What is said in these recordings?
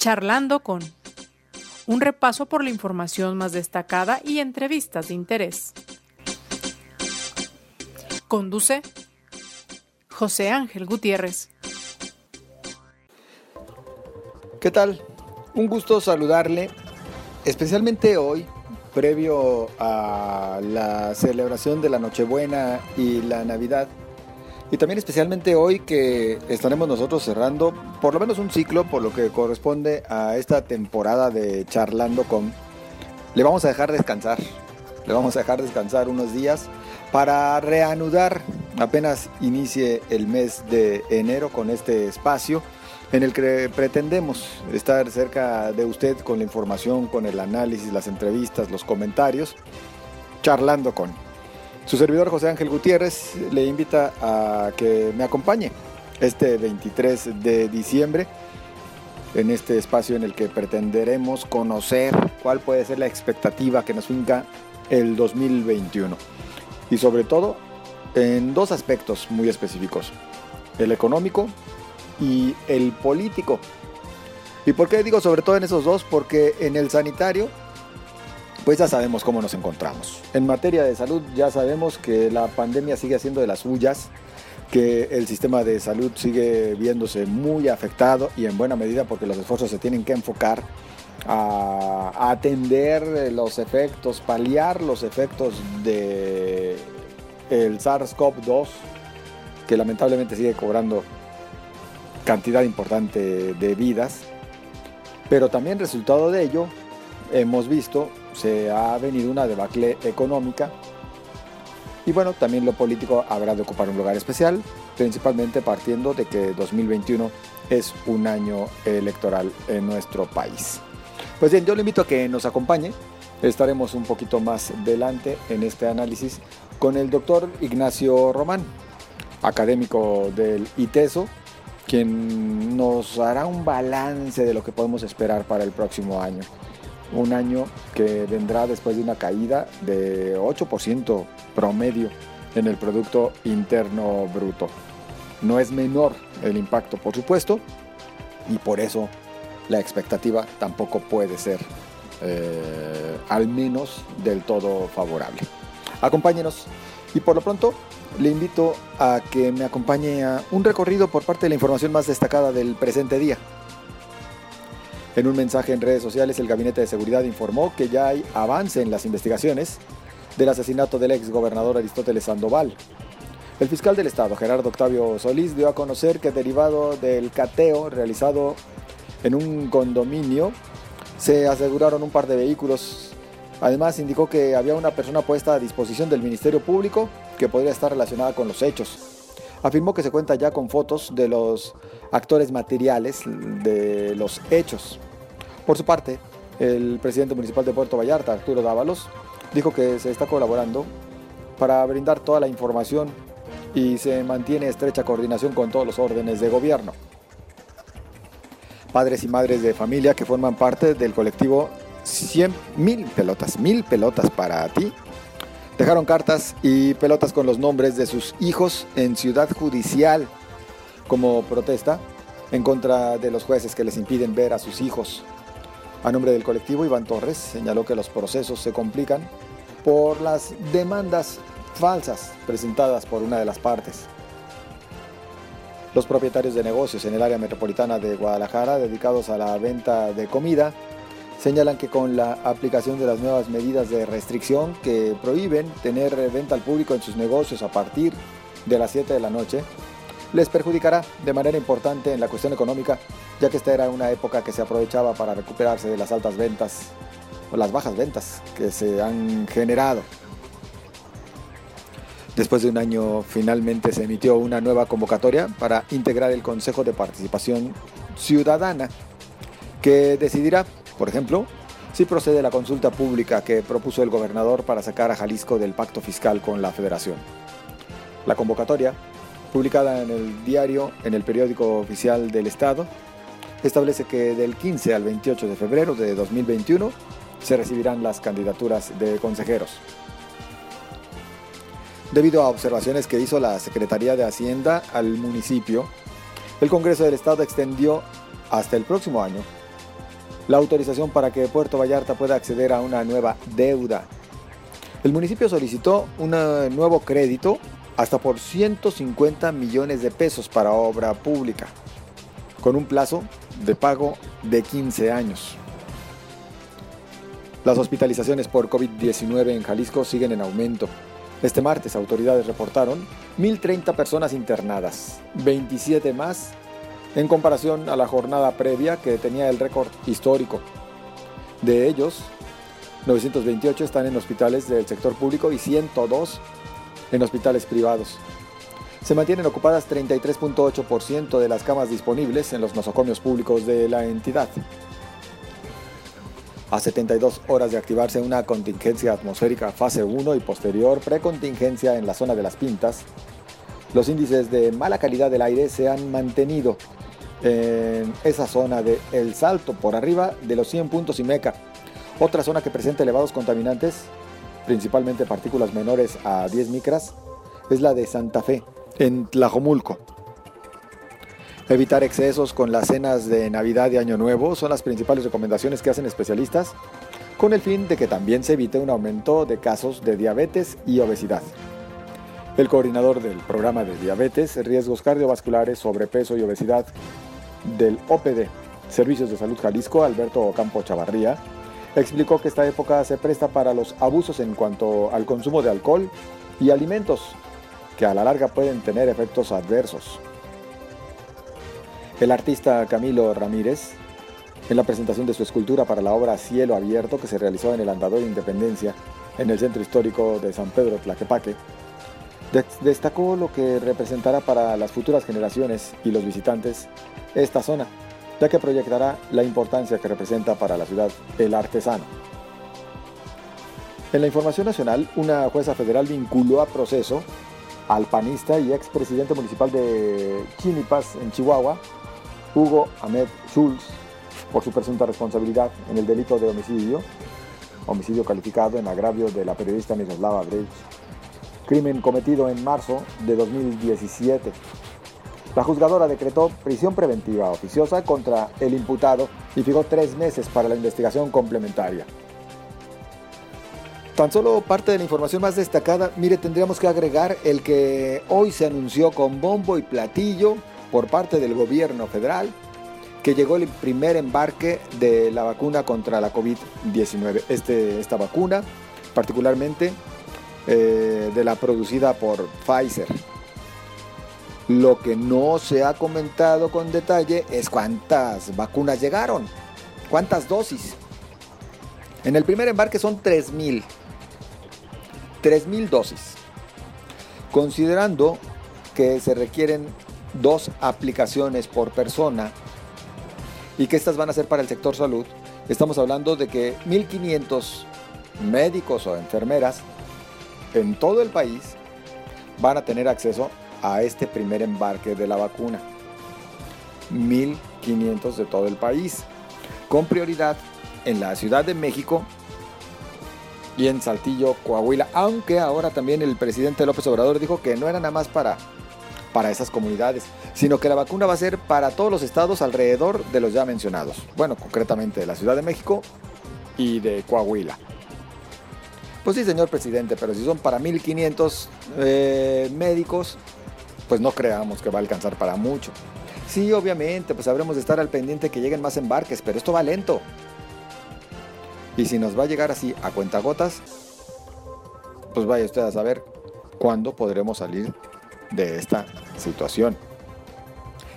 Charlando con un repaso por la información más destacada y entrevistas de interés. Conduce José Ángel Gutiérrez. ¿Qué tal? Un gusto saludarle, especialmente hoy, previo a la celebración de la Nochebuena y la Navidad. Y también especialmente hoy que estaremos nosotros cerrando por lo menos un ciclo por lo que corresponde a esta temporada de Charlando con... Le vamos a dejar descansar, le vamos a dejar descansar unos días para reanudar apenas inicie el mes de enero con este espacio en el que pretendemos estar cerca de usted con la información, con el análisis, las entrevistas, los comentarios, charlando con. Su servidor José Ángel Gutiérrez le invita a que me acompañe este 23 de diciembre en este espacio en el que pretenderemos conocer cuál puede ser la expectativa que nos finca el 2021 y sobre todo en dos aspectos muy específicos, el económico y el político. ¿Y por qué digo sobre todo en esos dos? Porque en el sanitario, pues ya sabemos cómo nos encontramos. En materia de salud ya sabemos que la pandemia sigue haciendo de las suyas, que el sistema de salud sigue viéndose muy afectado y en buena medida porque los esfuerzos se tienen que enfocar a atender los efectos, paliar los efectos de el SARS-CoV-2 que lamentablemente sigue cobrando cantidad importante de vidas, pero también resultado de ello hemos visto se ha venido una debacle económica y bueno, también lo político habrá de ocupar un lugar especial, principalmente partiendo de que 2021 es un año electoral en nuestro país. Pues bien, yo le invito a que nos acompañe. Estaremos un poquito más delante en este análisis con el doctor Ignacio Román, académico del ITESO, quien nos hará un balance de lo que podemos esperar para el próximo año. Un año que vendrá después de una caída de 8% promedio en el Producto Interno Bruto. No es menor el impacto, por supuesto, y por eso la expectativa tampoco puede ser eh, al menos del todo favorable. Acompáñenos y por lo pronto le invito a que me acompañe a un recorrido por parte de la información más destacada del presente día. En un mensaje en redes sociales, el Gabinete de Seguridad informó que ya hay avance en las investigaciones del asesinato del ex gobernador Aristóteles Sandoval. El fiscal del Estado, Gerardo Octavio Solís, dio a conocer que derivado del cateo realizado en un condominio, se aseguraron un par de vehículos. Además, indicó que había una persona puesta a disposición del Ministerio Público que podría estar relacionada con los hechos. Afirmó que se cuenta ya con fotos de los actores materiales de los hechos. Por su parte, el presidente municipal de Puerto Vallarta, Arturo Dávalos, dijo que se está colaborando para brindar toda la información y se mantiene estrecha coordinación con todos los órdenes de gobierno. Padres y madres de familia que forman parte del colectivo 100 mil pelotas, mil pelotas para ti, Dejaron cartas y pelotas con los nombres de sus hijos en Ciudad Judicial como protesta en contra de los jueces que les impiden ver a sus hijos. A nombre del colectivo, Iván Torres señaló que los procesos se complican por las demandas falsas presentadas por una de las partes. Los propietarios de negocios en el área metropolitana de Guadalajara dedicados a la venta de comida señalan que con la aplicación de las nuevas medidas de restricción que prohíben tener venta al público en sus negocios a partir de las 7 de la noche, les perjudicará de manera importante en la cuestión económica, ya que esta era una época que se aprovechaba para recuperarse de las altas ventas o las bajas ventas que se han generado. Después de un año finalmente se emitió una nueva convocatoria para integrar el Consejo de Participación Ciudadana, que decidirá por ejemplo, si procede la consulta pública que propuso el gobernador para sacar a Jalisco del pacto fiscal con la federación. La convocatoria, publicada en el diario, en el periódico oficial del Estado, establece que del 15 al 28 de febrero de 2021 se recibirán las candidaturas de consejeros. Debido a observaciones que hizo la Secretaría de Hacienda al municipio, el Congreso del Estado extendió hasta el próximo año la autorización para que Puerto Vallarta pueda acceder a una nueva deuda. El municipio solicitó un nuevo crédito hasta por 150 millones de pesos para obra pública, con un plazo de pago de 15 años. Las hospitalizaciones por COVID-19 en Jalisco siguen en aumento. Este martes autoridades reportaron 1.030 personas internadas, 27 más en comparación a la jornada previa que tenía el récord histórico. De ellos, 928 están en hospitales del sector público y 102 en hospitales privados. Se mantienen ocupadas 33.8% de las camas disponibles en los nosocomios públicos de la entidad. A 72 horas de activarse una contingencia atmosférica fase 1 y posterior precontingencia en la zona de las Pintas, los índices de mala calidad del aire se han mantenido en esa zona de El Salto, por arriba de los 100 puntos y Meca. Otra zona que presenta elevados contaminantes, principalmente partículas menores a 10 micras, es la de Santa Fe, en Tlajomulco. Evitar excesos con las cenas de Navidad y Año Nuevo son las principales recomendaciones que hacen especialistas, con el fin de que también se evite un aumento de casos de diabetes y obesidad. El coordinador del programa de diabetes, riesgos cardiovasculares, sobrepeso y obesidad del OPD, Servicios de Salud Jalisco, Alberto Ocampo Chavarría, explicó que esta época se presta para los abusos en cuanto al consumo de alcohol y alimentos, que a la larga pueden tener efectos adversos. El artista Camilo Ramírez, en la presentación de su escultura para la obra Cielo Abierto que se realizó en el Andador de Independencia, en el centro histórico de San Pedro Tlaquepaque, destacó lo que representará para las futuras generaciones y los visitantes esta zona, ya que proyectará la importancia que representa para la ciudad el artesano. En la información nacional, una jueza federal vinculó a proceso al panista y expresidente municipal de Chinipas, en Chihuahua, Hugo Ahmed Schulz, por su presunta responsabilidad en el delito de homicidio, homicidio calificado en agravio de la periodista Miroslava Brecht, crimen cometido en marzo de 2017. La juzgadora decretó prisión preventiva oficiosa contra el imputado y fijó tres meses para la investigación complementaria. Tan solo parte de la información más destacada, mire, tendríamos que agregar el que hoy se anunció con bombo y platillo por parte del gobierno federal que llegó el primer embarque de la vacuna contra la COVID-19. Este, esta vacuna, particularmente eh, de la producida por Pfizer. Lo que no se ha comentado con detalle es cuántas vacunas llegaron, cuántas dosis. En el primer embarque son 3.000. 3.000 dosis. Considerando que se requieren dos aplicaciones por persona y que estas van a ser para el sector salud, estamos hablando de que 1.500 médicos o enfermeras en todo el país van a tener acceso a este primer embarque de la vacuna. 1.500 de todo el país, con prioridad en la Ciudad de México y en Saltillo, Coahuila, aunque ahora también el presidente López Obrador dijo que no era nada más para, para esas comunidades, sino que la vacuna va a ser para todos los estados alrededor de los ya mencionados, bueno, concretamente de la Ciudad de México y de Coahuila. Pues sí, señor presidente, pero si son para 1.500 eh, médicos, pues no creamos que va a alcanzar para mucho. Sí, obviamente, pues habremos de estar al pendiente que lleguen más embarques, pero esto va lento. Y si nos va a llegar así a cuentagotas, pues vaya usted a saber cuándo podremos salir de esta situación.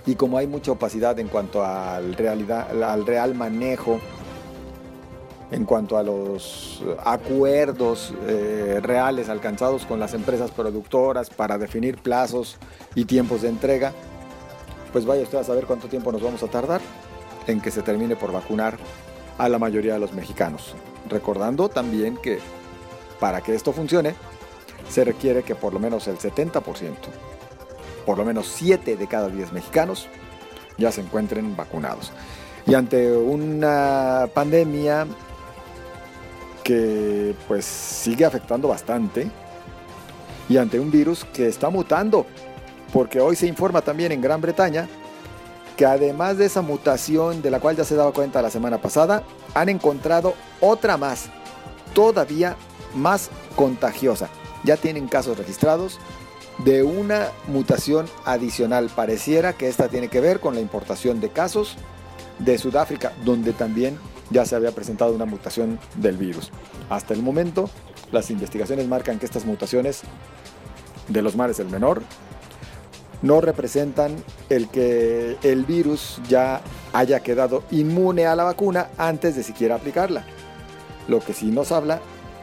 Y como hay mucha opacidad en cuanto al, realidad, al real manejo, en cuanto a los acuerdos eh, reales alcanzados con las empresas productoras para definir plazos y tiempos de entrega, pues vaya usted a saber cuánto tiempo nos vamos a tardar en que se termine por vacunar a la mayoría de los mexicanos. Recordando también que para que esto funcione, se requiere que por lo menos el 70%, por lo menos 7 de cada 10 mexicanos, ya se encuentren vacunados. Y ante una pandemia que pues sigue afectando bastante, y ante un virus que está mutando, porque hoy se informa también en Gran Bretaña que además de esa mutación de la cual ya se daba cuenta la semana pasada, han encontrado otra más, todavía más contagiosa. Ya tienen casos registrados de una mutación adicional. Pareciera que esta tiene que ver con la importación de casos de Sudáfrica, donde también ya se había presentado una mutación del virus. Hasta el momento, las investigaciones marcan que estas mutaciones de los mares del menor no representan el que el virus ya haya quedado inmune a la vacuna antes de siquiera aplicarla. Lo que sí nos habla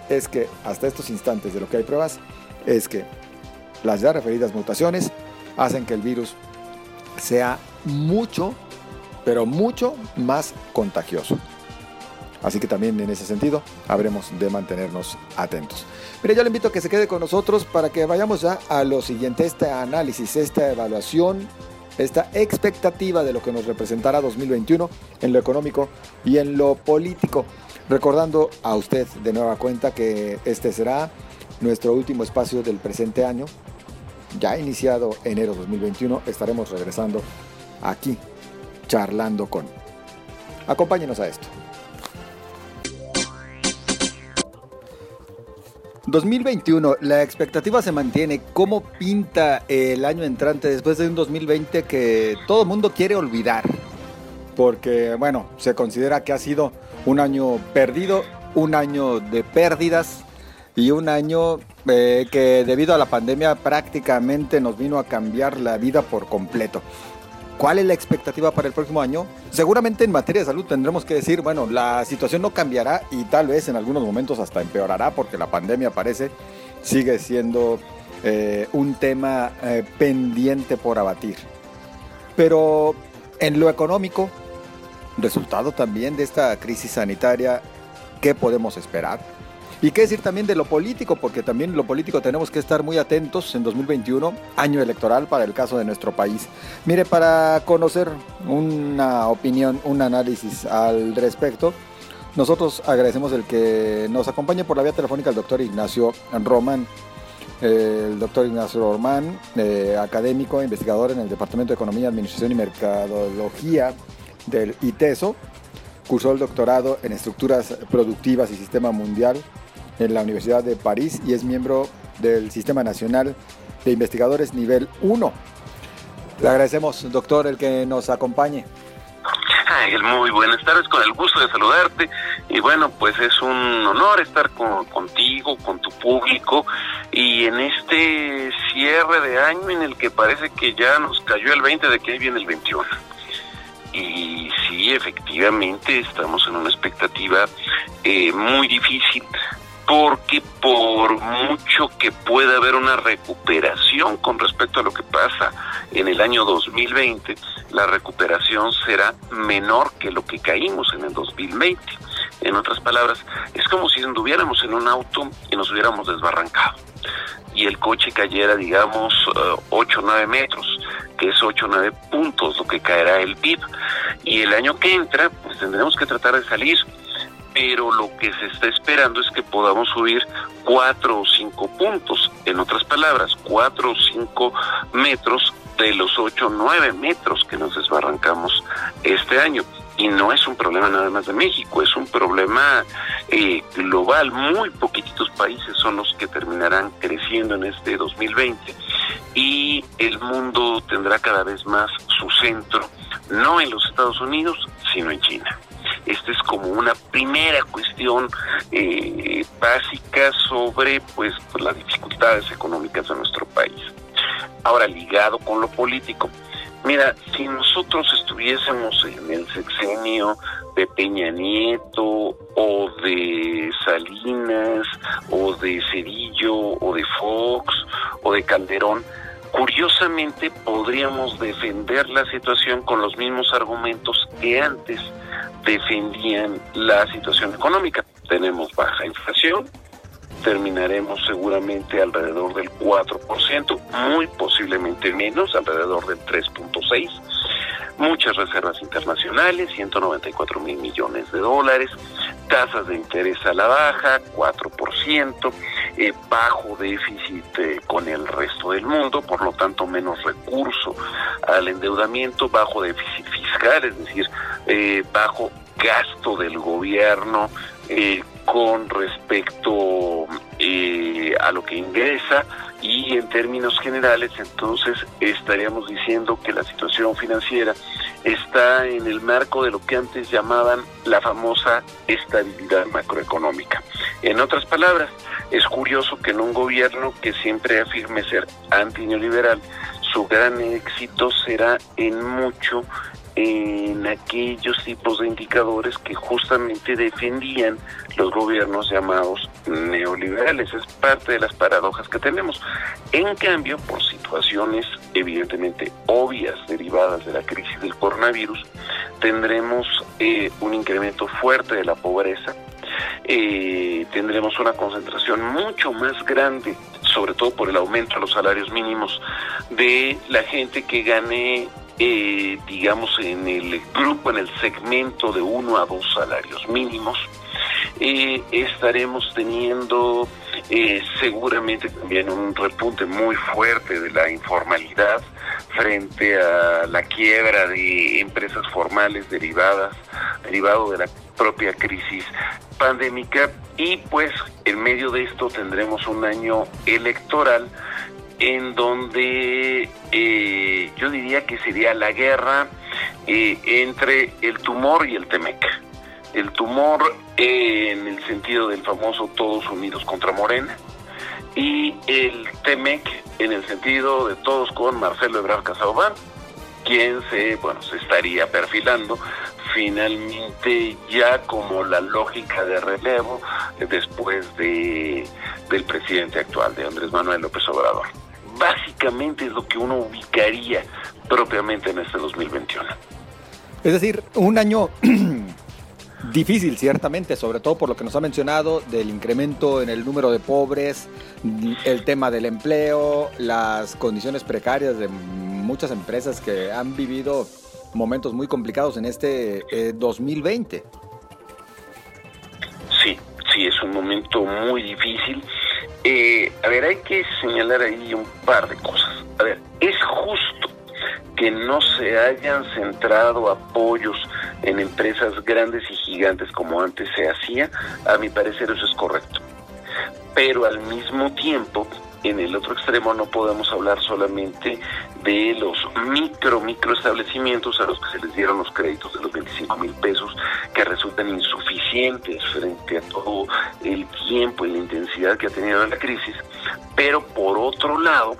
es que hasta estos instantes de lo que hay pruebas es que las ya referidas mutaciones hacen que el virus sea mucho, pero mucho más contagioso. Así que también en ese sentido habremos de mantenernos atentos. Mire, yo le invito a que se quede con nosotros para que vayamos ya a lo siguiente, este análisis, esta evaluación, esta expectativa de lo que nos representará 2021 en lo económico y en lo político. Recordando a usted de nueva cuenta que este será nuestro último espacio del presente año. Ya iniciado enero 2021 estaremos regresando aquí, charlando con. Acompáñenos a esto. 2021, la expectativa se mantiene. ¿Cómo pinta el año entrante después de un 2020 que todo el mundo quiere olvidar? Porque, bueno, se considera que ha sido un año perdido, un año de pérdidas y un año eh, que debido a la pandemia prácticamente nos vino a cambiar la vida por completo. ¿Cuál es la expectativa para el próximo año? Seguramente en materia de salud tendremos que decir, bueno, la situación no cambiará y tal vez en algunos momentos hasta empeorará porque la pandemia parece sigue siendo eh, un tema eh, pendiente por abatir. Pero en lo económico, resultado también de esta crisis sanitaria, ¿qué podemos esperar? Y qué decir también de lo político, porque también lo político tenemos que estar muy atentos en 2021, año electoral para el caso de nuestro país. Mire, para conocer una opinión, un análisis al respecto, nosotros agradecemos el que nos acompañe por la vía telefónica el doctor Ignacio Román. El doctor Ignacio Román, eh, académico, investigador en el Departamento de Economía, Administración y Mercadología del ITESO, cursó el doctorado en estructuras productivas y sistema mundial en la Universidad de París y es miembro del Sistema Nacional de Investigadores Nivel 1. Le agradecemos, doctor, el que nos acompañe. muy buenas tardes, con el gusto de saludarte. Y bueno, pues es un honor estar contigo, con tu público, y en este cierre de año en el que parece que ya nos cayó el 20 de que ahí viene el 21. Y sí, efectivamente, estamos en una expectativa eh, muy difícil porque por mucho que pueda haber una recuperación con respecto a lo que pasa en el año 2020, la recuperación será menor que lo que caímos en el 2020. En otras palabras, es como si anduviéramos en un auto y nos hubiéramos desbarrancado y el coche cayera, digamos, 8 o 9 metros, que es 8 o 9 puntos lo que caerá el PIB. Y el año que entra, pues tendremos que tratar de salir pero lo que se está esperando es que podamos subir cuatro o cinco puntos, en otras palabras, cuatro o cinco metros de los ocho o nueve metros que nos desbarrancamos este año. Y no es un problema nada más de México, es un problema eh, global. Muy poquititos países son los que terminarán creciendo en este 2020 y el mundo tendrá cada vez más su centro, no en los Estados Unidos, sino en China. Esta es como una primera cuestión eh, básica sobre pues, pues, las dificultades económicas de nuestro país. Ahora, ligado con lo político, mira, si nosotros estuviésemos en el sexenio de Peña Nieto o de Salinas o de Cedillo o de Fox o de Calderón, curiosamente podríamos defender la situación con los mismos argumentos que antes defendían la situación económica. Tenemos baja inflación, terminaremos seguramente alrededor del 4%, muy posiblemente menos, alrededor del 3.6%. muchas reservas internacionales, 194 mil millones de dólares, tasas de interés a la baja, 4%, eh, bajo déficit eh, con el resto del mundo, por lo tanto menos recurso al endeudamiento, bajo déficit fiscal, es decir, eh, bajo gasto del gobierno con respecto a lo que ingresa y en términos generales entonces estaríamos diciendo que la situación financiera está en el marco de lo que antes llamaban la famosa estabilidad macroeconómica. En otras palabras, es curioso que en un gobierno que siempre afirme ser antineoliberal, su gran éxito será en mucho en aquellos tipos de indicadores que justamente defendían los gobiernos llamados neoliberales. Es parte de las paradojas que tenemos. En cambio, por situaciones evidentemente obvias derivadas de la crisis del coronavirus, tendremos eh, un incremento fuerte de la pobreza, eh, tendremos una concentración mucho más grande, sobre todo por el aumento de los salarios mínimos, de la gente que gane eh, digamos, en el grupo, en el segmento de uno a dos salarios mínimos. Eh, estaremos teniendo eh, seguramente también un repunte muy fuerte de la informalidad frente a la quiebra de empresas formales derivadas, derivado de la propia crisis pandémica y pues en medio de esto tendremos un año electoral en donde eh, yo diría que sería la guerra eh, entre el tumor y el Temec. El tumor en el sentido del famoso Todos Unidos contra Morena y el Temec en el sentido de todos con Marcelo Ebrard Casaubán, quien se, bueno, se estaría perfilando finalmente ya como la lógica de relevo después de del presidente actual, de Andrés Manuel López Obrador básicamente es lo que uno ubicaría propiamente en este 2021. Es decir, un año difícil ciertamente, sobre todo por lo que nos ha mencionado del incremento en el número de pobres, el tema del empleo, las condiciones precarias de muchas empresas que han vivido momentos muy complicados en este 2020. Eh, sí, sí, es un momento muy difícil eh, a ver, hay que señalar ahí un par de cosas. A ver, es justo que no se hayan centrado apoyos en empresas grandes y gigantes como antes se hacía. A mi parecer eso es correcto. Pero al mismo tiempo, en el otro extremo no podemos hablar solamente de los micro, micro establecimientos a los que se les dieron los créditos de los 25 mil pesos que resultan insuficientes frente a todo el tiempo y la intensidad que ha tenido la crisis. Pero por otro lado,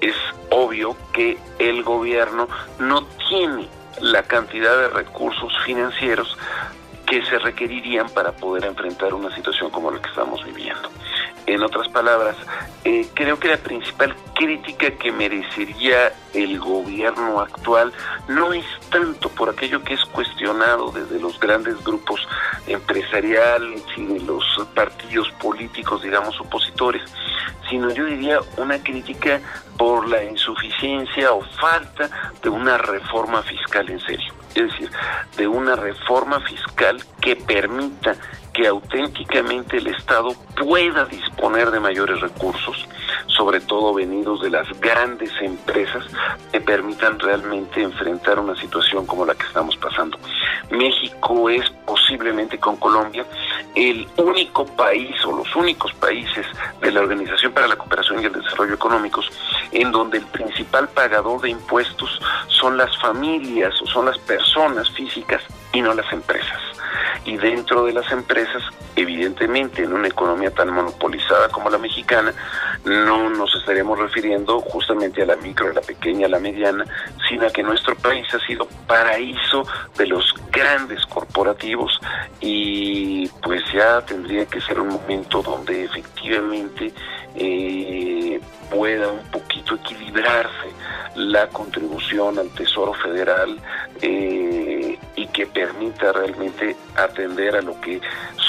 es obvio que el gobierno no tiene la cantidad de recursos financieros que se requerirían para poder enfrentar una situación como la que estamos viviendo. En otras palabras, eh, creo que la principal crítica que merecería el gobierno actual no es tanto por aquello que es cuestionado desde los grandes grupos empresariales y de los partidos políticos, digamos, opositores, sino yo diría una crítica por la insuficiencia o falta de una reforma fiscal en serio. Es decir, de una reforma fiscal que permita que auténticamente el Estado pueda disponer de mayores recursos, sobre todo venidos de las grandes empresas, que permitan realmente enfrentar una situación como la que estamos pasando. México es posiblemente con Colombia el único país o los únicos países de la Organización para la Cooperación y el Desarrollo Económicos en donde el principal pagador de impuestos son las familias o son las personas físicas y no las empresas. Y dentro de las empresas, evidentemente, en una economía tan monopolizada como la mexicana, no nos estaríamos refiriendo justamente a la micro, a la pequeña, a la mediana, sino a que nuestro país ha sido paraíso de los grandes corporativos y pues ya tendría que ser un momento donde efectivamente eh, pueda un poquito equilibrarse la contribución al Tesoro Federal eh, y que permita realmente atender a lo que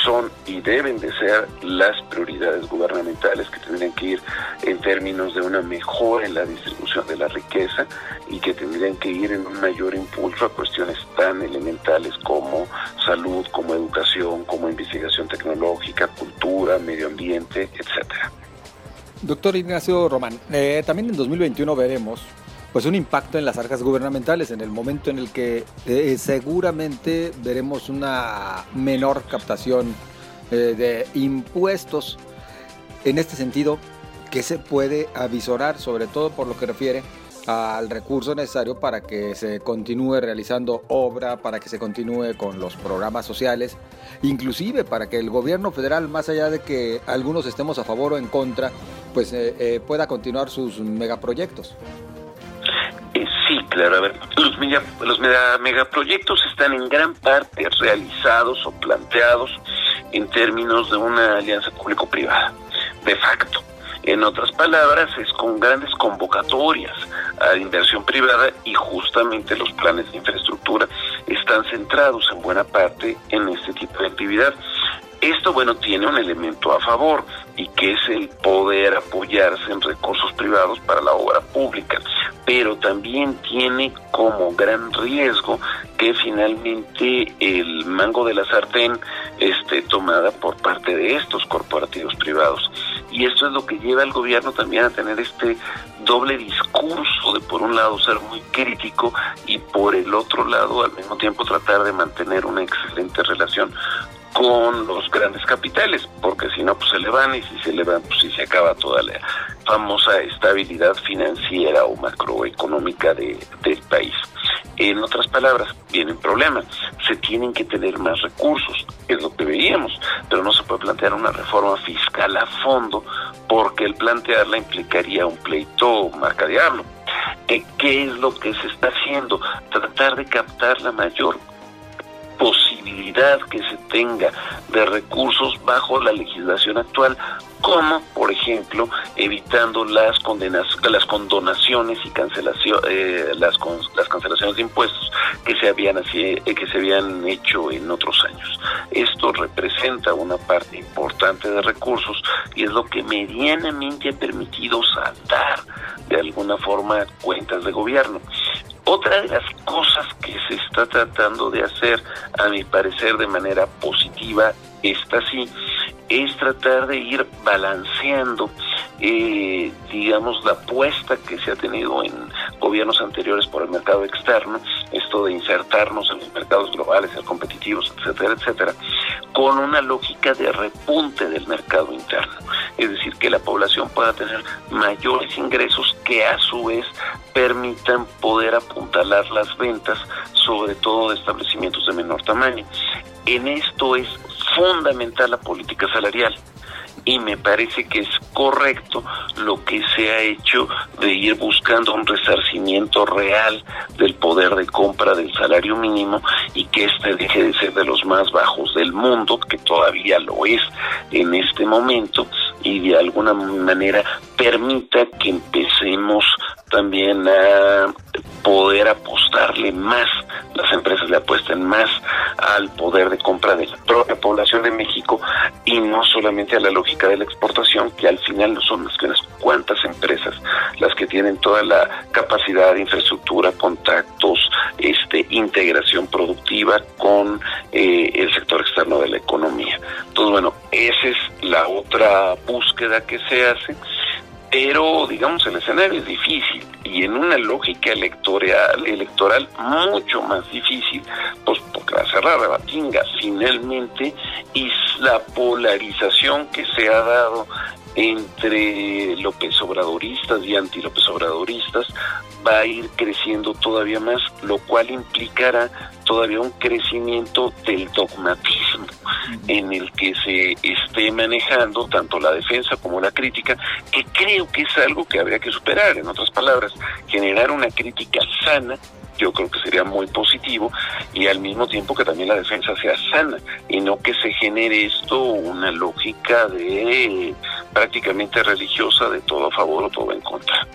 son y deben de ser las prioridades gubernamentales que tendrían que ir en términos de una mejora en la distribución de la riqueza y que tendrían que ir en un mayor impulso a cuestiones tan elementales como salud, como educación, como investigación tecnológica, cultura, medio ambiente, etcétera. Doctor Ignacio Román, eh, también en 2021 veremos pues un impacto en las arcas gubernamentales en el momento en el que eh, seguramente veremos una menor captación eh, de impuestos. En este sentido, ¿qué se puede avisorar, sobre todo por lo que refiere al recurso necesario para que se continúe realizando obra, para que se continúe con los programas sociales, inclusive para que el gobierno federal, más allá de que algunos estemos a favor o en contra, pues eh, pueda continuar sus megaproyectos? Sí, claro. A ver, los, los megaproyectos están en gran parte realizados o planteados en términos de una alianza público-privada, de facto. En otras palabras, es con grandes convocatorias a inversión privada y justamente los planes de infraestructura están centrados en buena parte en este tipo de actividad. Esto, bueno, tiene un elemento a favor y que es el poder apoyarse en recursos privados para la obra pública, pero también tiene como gran riesgo que finalmente el mango de la sartén esté tomada por parte de estos corporativos privados. Y esto es lo que lleva al gobierno también a tener este doble discurso de por un lado ser muy crítico y por el otro lado al mismo tiempo tratar de mantener una excelente relación con los grandes capitales, porque si no, pues se le van y si se le van, pues si se acaba toda la famosa estabilidad financiera o macroeconómica de, del país. En otras palabras, vienen problemas. Se tienen que tener más recursos, es lo que veíamos, pero no se puede plantear una reforma fiscal a fondo porque el plantearla implicaría un pleito marca diablo. ¿Qué es lo que se está haciendo? Tratar de captar la mayor posibilidad que se tenga de recursos bajo la legislación actual, como por ejemplo evitando las condenas, las condonaciones y cancelación, eh, las, las cancelaciones de impuestos que se habían así, eh, que se habían hecho en otros años. Esto representa una parte importante de recursos y es lo que medianamente ha permitido saltar de alguna forma cuentas de gobierno. Otra de las cosas que se está tratando de hacer, a mi parecer, de manera positiva, esta sí, es tratar de ir balanceando, eh, digamos, la apuesta que se ha tenido en gobiernos anteriores por el mercado externo, esto de insertarnos en los mercados globales, ser competitivos, etcétera, etcétera, con una lógica de repunte del mercado interno. Es decir, que la población pueda tener mayores ingresos que a su vez permitan poder apuntalar las ventas, sobre todo de establecimientos de menor tamaño. En esto es fundamental la política salarial y me parece que es correcto lo que se ha hecho de ir buscando un resarcimiento real del poder de compra del salario mínimo y que este deje de ser de los más bajos del mundo, que todavía lo es en este momento, y de alguna manera permita que empecemos también a poder apostarle más, las empresas le apuesten más al poder de compra de la propia población de México y no solamente a la lógica de la exportación, que al final no son más que unas cuantas empresas las que tienen toda la capacidad infraestructura, contactos, este, integración productiva con eh, el sector externo de la economía. Entonces, bueno, esa es la otra búsqueda que se hace pero digamos el escenario es difícil y en una lógica electoral, electoral mucho más difícil, pues porque la cerrar Batinga finalmente y la polarización que se ha dado entre López Obradoristas y anti López Obradoristas va a ir creciendo todavía más, lo cual implicará todavía un crecimiento del dogmatismo en el que se esté manejando tanto la defensa como la crítica, que creo que es algo que habría que superar. En otras palabras, generar una crítica sana yo creo que sería muy positivo y al mismo tiempo que también la defensa sea sana y no que se genere esto una lógica de prácticamente religiosa de todo a favor o todo en contra.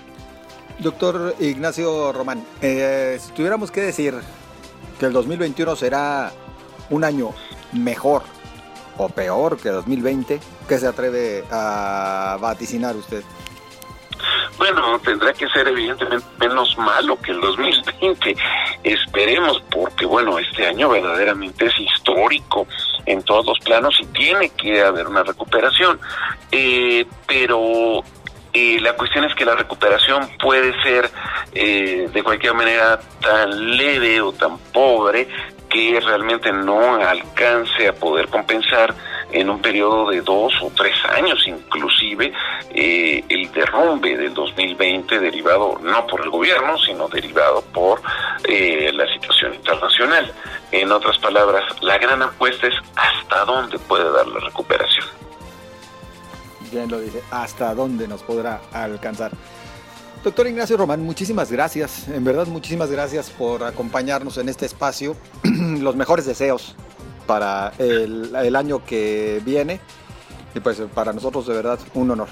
Doctor Ignacio Román, eh, si tuviéramos que decir que el 2021 será un año mejor o peor que 2020? ¿Qué se atreve a vaticinar usted? Bueno, tendrá que ser evidentemente menos malo que el 2020. Esperemos, porque bueno, este año verdaderamente es histórico en todos los planos y tiene que haber una recuperación. Eh, pero eh, la cuestión es que la recuperación puede ser eh, de cualquier manera tan leve o tan pobre que realmente no alcance a poder compensar en un periodo de dos o tres años inclusive eh, el derrumbe del 2020 derivado no por el gobierno sino derivado por eh, la situación internacional. En otras palabras, la gran apuesta es hasta dónde puede dar la recuperación. Bien lo dice, hasta dónde nos podrá alcanzar. Doctor Ignacio Román, muchísimas gracias, en verdad muchísimas gracias por acompañarnos en este espacio. Los mejores deseos para el, año que viene. Y pues para nosotros de verdad un honor.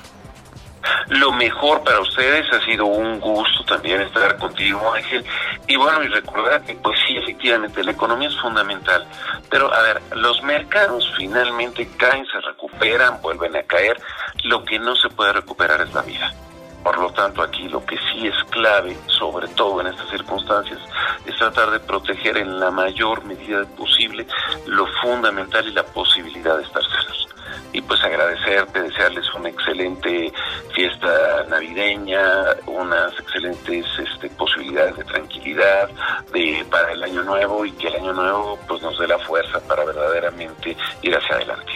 Lo mejor para ustedes ha sido un gusto también estar contigo, Ángel. Y bueno, y recordar que pues sí, efectivamente, la economía es fundamental. Pero a ver, los mercados finalmente caen, se recuperan, vuelven a caer. Lo que no se puede recuperar es la vida. Por lo tanto, aquí lo que sí es clave, sobre todo en estas circunstancias, es tratar de proteger en la mayor medida posible lo fundamental y la posibilidad de estar sanos. Y pues agradecerte, desearles una excelente fiesta navideña, unas excelentes este, posibilidades de tranquilidad de, para el año nuevo y que el año nuevo pues nos dé la fuerza para verdaderamente ir hacia adelante.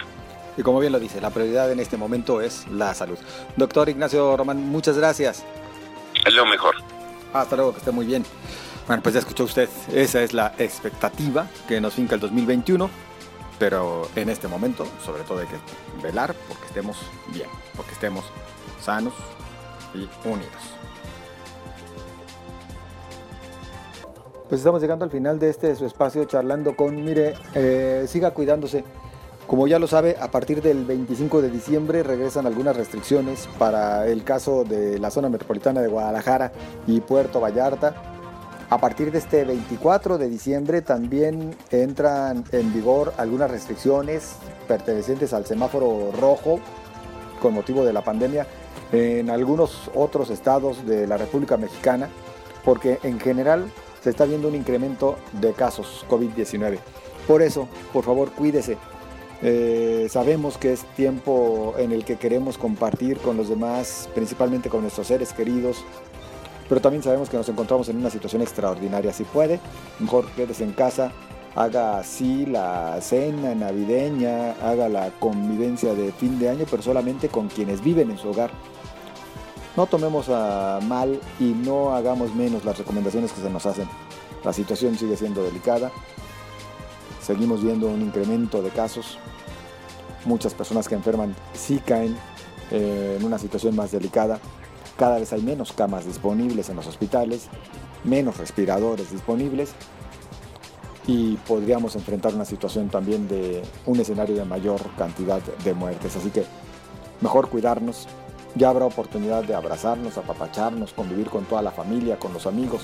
Y como bien lo dice, la prioridad en este momento es la salud. Doctor Ignacio Román, muchas gracias. Es lo mejor. Hasta luego, que esté muy bien. Bueno, pues ya escuchó usted, esa es la expectativa que nos finca el 2021, pero en este momento, sobre todo hay que velar porque estemos bien, porque estemos sanos y unidos. Pues estamos llegando al final de este su espacio charlando con, mire, eh, siga cuidándose. Como ya lo sabe, a partir del 25 de diciembre regresan algunas restricciones para el caso de la zona metropolitana de Guadalajara y Puerto Vallarta. A partir de este 24 de diciembre también entran en vigor algunas restricciones pertenecientes al semáforo rojo con motivo de la pandemia en algunos otros estados de la República Mexicana, porque en general se está viendo un incremento de casos COVID-19. Por eso, por favor, cuídese, eh, sabemos que es tiempo en el que queremos compartir con los demás, principalmente con nuestros seres queridos, pero también sabemos que nos encontramos en una situación extraordinaria. Si puede, mejor quédese en casa, haga así la cena navideña, haga la convivencia de fin de año, pero solamente con quienes viven en su hogar. No tomemos a mal y no hagamos menos las recomendaciones que se nos hacen. La situación sigue siendo delicada, seguimos viendo un incremento de casos. Muchas personas que enferman sí caen eh, en una situación más delicada. Cada vez hay menos camas disponibles en los hospitales, menos respiradores disponibles y podríamos enfrentar una situación también de un escenario de mayor cantidad de muertes. Así que mejor cuidarnos. Ya habrá oportunidad de abrazarnos, apapacharnos, convivir con toda la familia, con los amigos.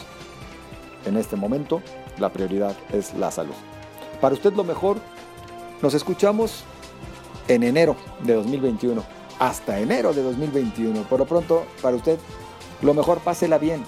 En este momento, la prioridad es la salud. Para usted lo mejor, nos escuchamos en enero de 2021. Hasta enero de 2021. Por lo pronto, para usted, lo mejor pásela bien.